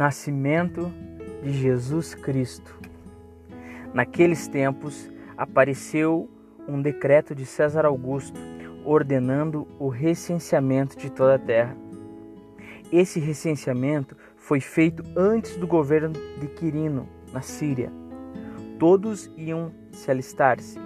Nascimento de Jesus Cristo. Naqueles tempos apareceu um decreto de César Augusto ordenando o recenseamento de toda a terra. Esse recenseamento foi feito antes do governo de Quirino, na Síria. Todos iam se alistar-se,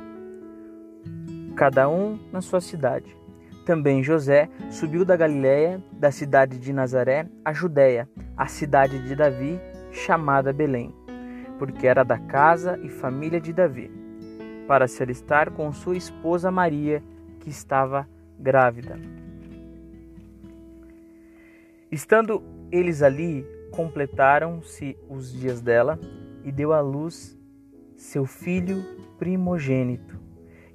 cada um na sua cidade. Também José subiu da Galiléia, da cidade de Nazaré, à Judéia, a cidade de Davi, chamada Belém, porque era da casa e família de Davi, para se alistar com sua esposa Maria, que estava grávida. Estando eles ali, completaram-se os dias dela e deu à luz seu filho primogênito,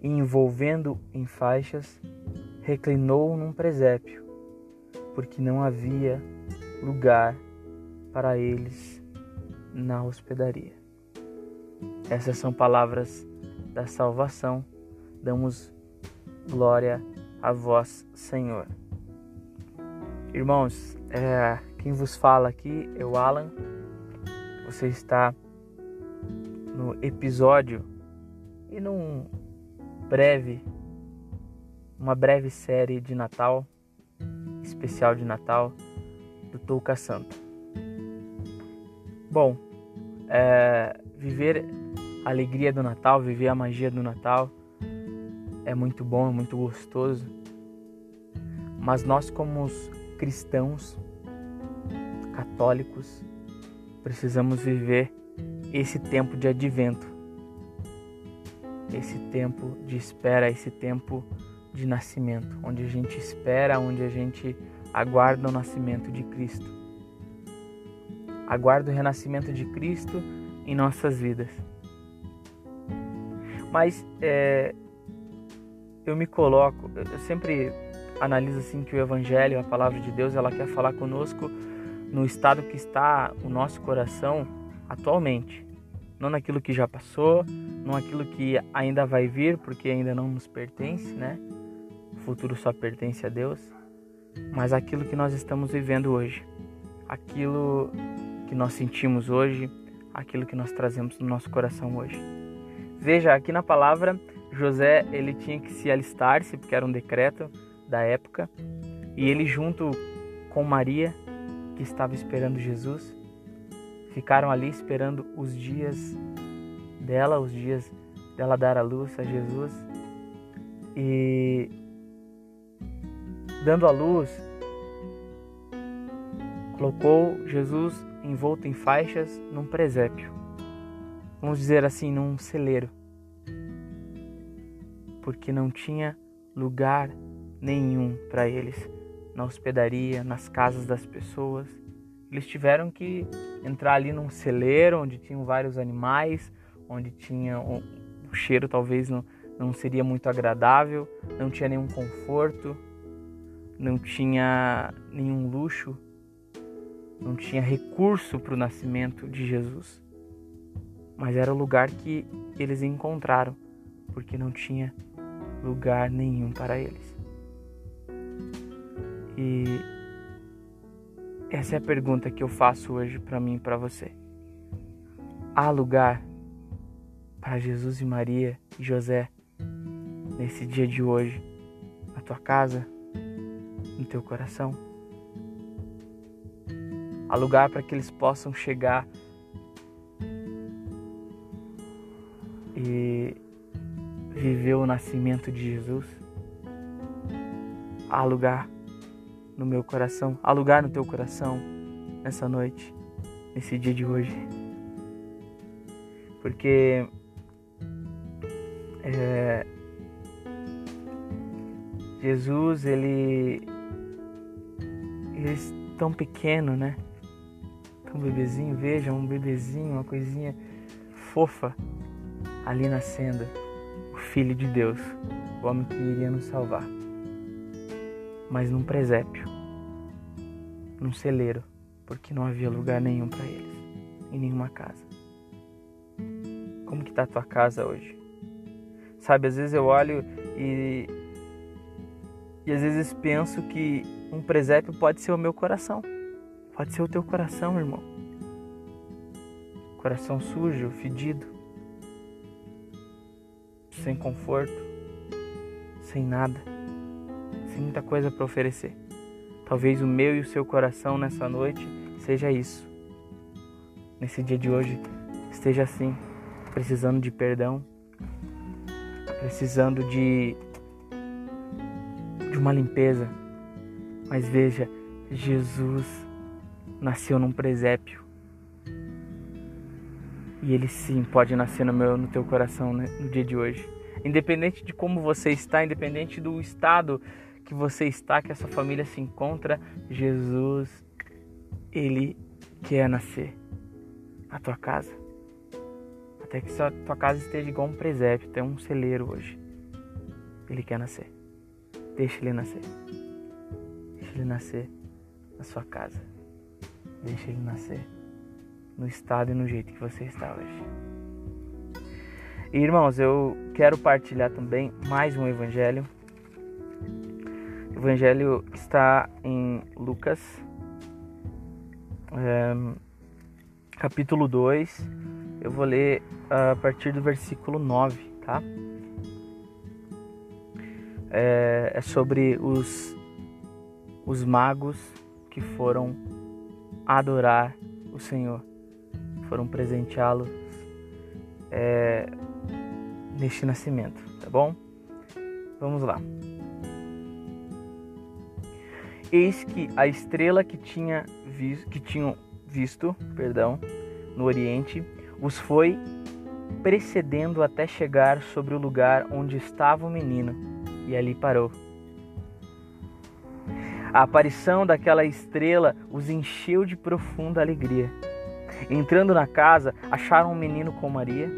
envolvendo em faixas, reclinou num presépio, porque não havia lugar para eles na hospedaria. Essas são palavras da salvação. Damos glória a vós, Senhor. Irmãos, é, quem vos fala aqui é o Alan. Você está no episódio e num breve uma breve série de Natal, especial de Natal, do Touca Santo. Bom, é, viver a alegria do Natal, viver a magia do Natal é muito bom, é muito gostoso. Mas nós, como cristãos, católicos, precisamos viver esse tempo de advento, esse tempo de espera, esse tempo de nascimento, onde a gente espera, onde a gente aguarda o nascimento de Cristo. Aguarda o renascimento de Cristo em nossas vidas. Mas é, eu me coloco, eu sempre analiso assim que o Evangelho, a palavra de Deus, ela quer falar conosco no estado que está o nosso coração atualmente, não naquilo que já passou, não naquilo que ainda vai vir, porque ainda não nos pertence, né? Futuro só pertence a Deus, mas aquilo que nós estamos vivendo hoje, aquilo que nós sentimos hoje, aquilo que nós trazemos no nosso coração hoje. Veja, aqui na palavra, José ele tinha que se alistar-se, porque era um decreto da época, e ele junto com Maria, que estava esperando Jesus, ficaram ali esperando os dias dela, os dias dela dar a luz a Jesus. E dando a luz, colocou Jesus envolto em faixas num presépio. Vamos dizer assim, num celeiro. Porque não tinha lugar nenhum para eles na hospedaria, nas casas das pessoas. Eles tiveram que entrar ali num celeiro onde tinham vários animais, onde tinha o cheiro talvez não, não seria muito agradável, não tinha nenhum conforto não tinha nenhum luxo, não tinha recurso para o nascimento de Jesus. Mas era o lugar que eles encontraram, porque não tinha lugar nenhum para eles. E essa é a pergunta que eu faço hoje para mim e para você. Há lugar para Jesus e Maria e José nesse dia de hoje, na tua casa, no teu coração. Há lugar para que eles possam chegar e viver o nascimento de Jesus. Há lugar no meu coração, há lugar no teu coração nessa noite, nesse dia de hoje. Porque é, Jesus, ele eles tão pequeno, né? Tão bebezinho, veja, um bebezinho, uma coisinha fofa ali nascendo, o Filho de Deus, o homem que iria nos salvar. Mas num presépio, num celeiro, porque não havia lugar nenhum para eles, em nenhuma casa. Como que tá a tua casa hoje? Sabe, às vezes eu olho e e às vezes penso que um presépio pode ser o meu coração. Pode ser o teu coração, irmão. coração sujo, fedido, sem conforto, sem nada, sem muita coisa para oferecer. Talvez o meu e o seu coração nessa noite seja isso. Nesse dia de hoje esteja assim, precisando de perdão, precisando de de uma limpeza. Mas veja, Jesus nasceu num presépio. E ele sim pode nascer no meu, no teu coração né, no dia de hoje. Independente de como você está, independente do estado que você está, que essa família se encontra, Jesus, ele quer nascer na tua casa. Até que sua tua casa esteja igual um presépio, até um celeiro hoje. Ele quer nascer. Deixa ele nascer. Ele nascer na sua casa. Deixa ele nascer no estado e no jeito que você está hoje. E, irmãos, eu quero partilhar também mais um evangelho. O evangelho está em Lucas, é, capítulo 2. Eu vou ler a partir do versículo 9, tá? É, é sobre os, os magos que foram adorar o Senhor, foram presenteá-lo é, neste nascimento, tá bom? Vamos lá. Eis que a estrela que, tinha visto, que tinham visto, perdão, no Oriente, os foi precedendo até chegar sobre o lugar onde estava o menino, e ali parou. A aparição daquela estrela os encheu de profunda alegria. Entrando na casa, acharam um menino com Maria,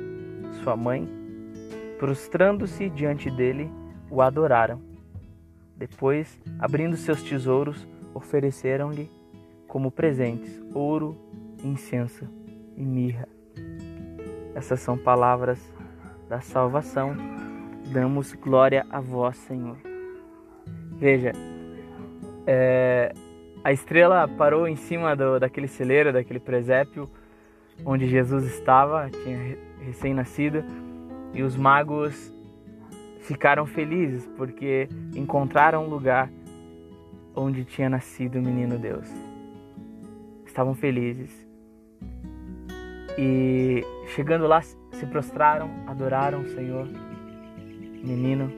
sua mãe. Prostrando-se diante dele, o adoraram. Depois, abrindo seus tesouros, ofereceram-lhe como presentes ouro, incenso e mirra. Essas são palavras da salvação. Damos glória a vós, Senhor. Veja, é, a estrela parou em cima do, daquele celeiro, daquele presépio onde Jesus estava, tinha recém-nascido, e os magos ficaram felizes porque encontraram um lugar onde tinha nascido o menino Deus. Estavam felizes. E chegando lá, se prostraram, adoraram o Senhor, menino,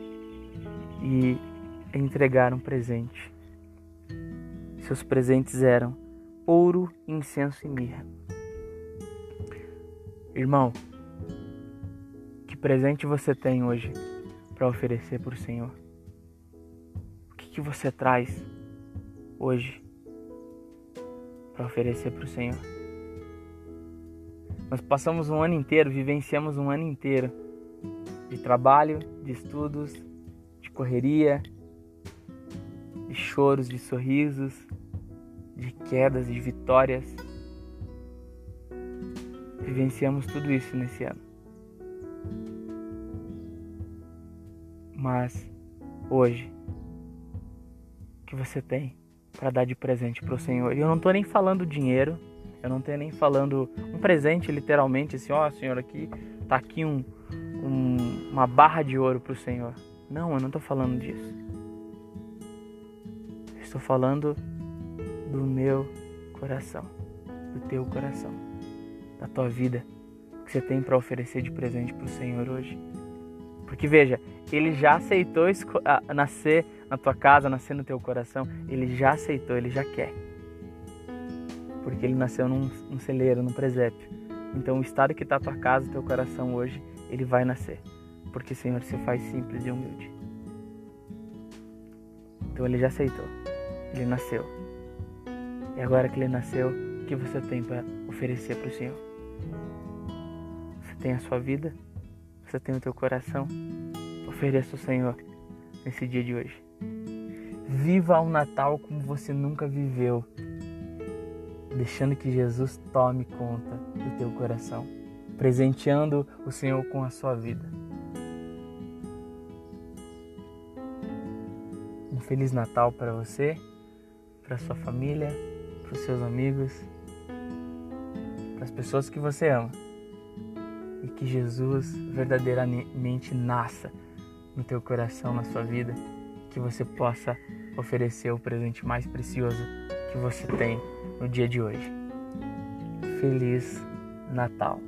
e entregaram presente. Seus presentes eram ouro, incenso e mirra. Irmão, que presente você tem hoje para oferecer para o Senhor? O que, que você traz hoje para oferecer para o Senhor? Nós passamos um ano inteiro, vivenciamos um ano inteiro de trabalho, de estudos, de correria, de choros, de sorrisos, de quedas, de vitórias. Vivenciamos tudo isso nesse ano. Mas hoje, o que você tem para dar de presente para o Senhor? E eu não estou nem falando dinheiro, eu não estou nem falando um presente literalmente, assim, ó, oh, Senhor, aqui tá aqui um, um, uma barra de ouro para o Senhor. Não, eu não estou falando disso. Estou falando do meu coração, do teu coração, da tua vida, o que você tem para oferecer de presente para o Senhor hoje. Porque veja, ele já aceitou nascer na tua casa, nascer no teu coração. Ele já aceitou, ele já quer. Porque ele nasceu num, num celeiro, num presépio. Então o estado que está a tua casa, teu coração hoje, ele vai nascer. Porque Senhor se faz simples e humilde. Então ele já aceitou. Ele nasceu. E agora que ele nasceu, o que você tem para oferecer para o Senhor? Você tem a sua vida? Você tem o teu coração? Ofereça ao Senhor nesse dia de hoje. Viva o Natal como você nunca viveu, deixando que Jesus tome conta do teu coração, presenteando o Senhor com a sua vida. Um feliz Natal para você, para sua família, para os seus amigos, das pessoas que você ama. E que Jesus verdadeiramente nasça no teu coração, na sua vida, que você possa oferecer o presente mais precioso que você tem no dia de hoje. Feliz Natal!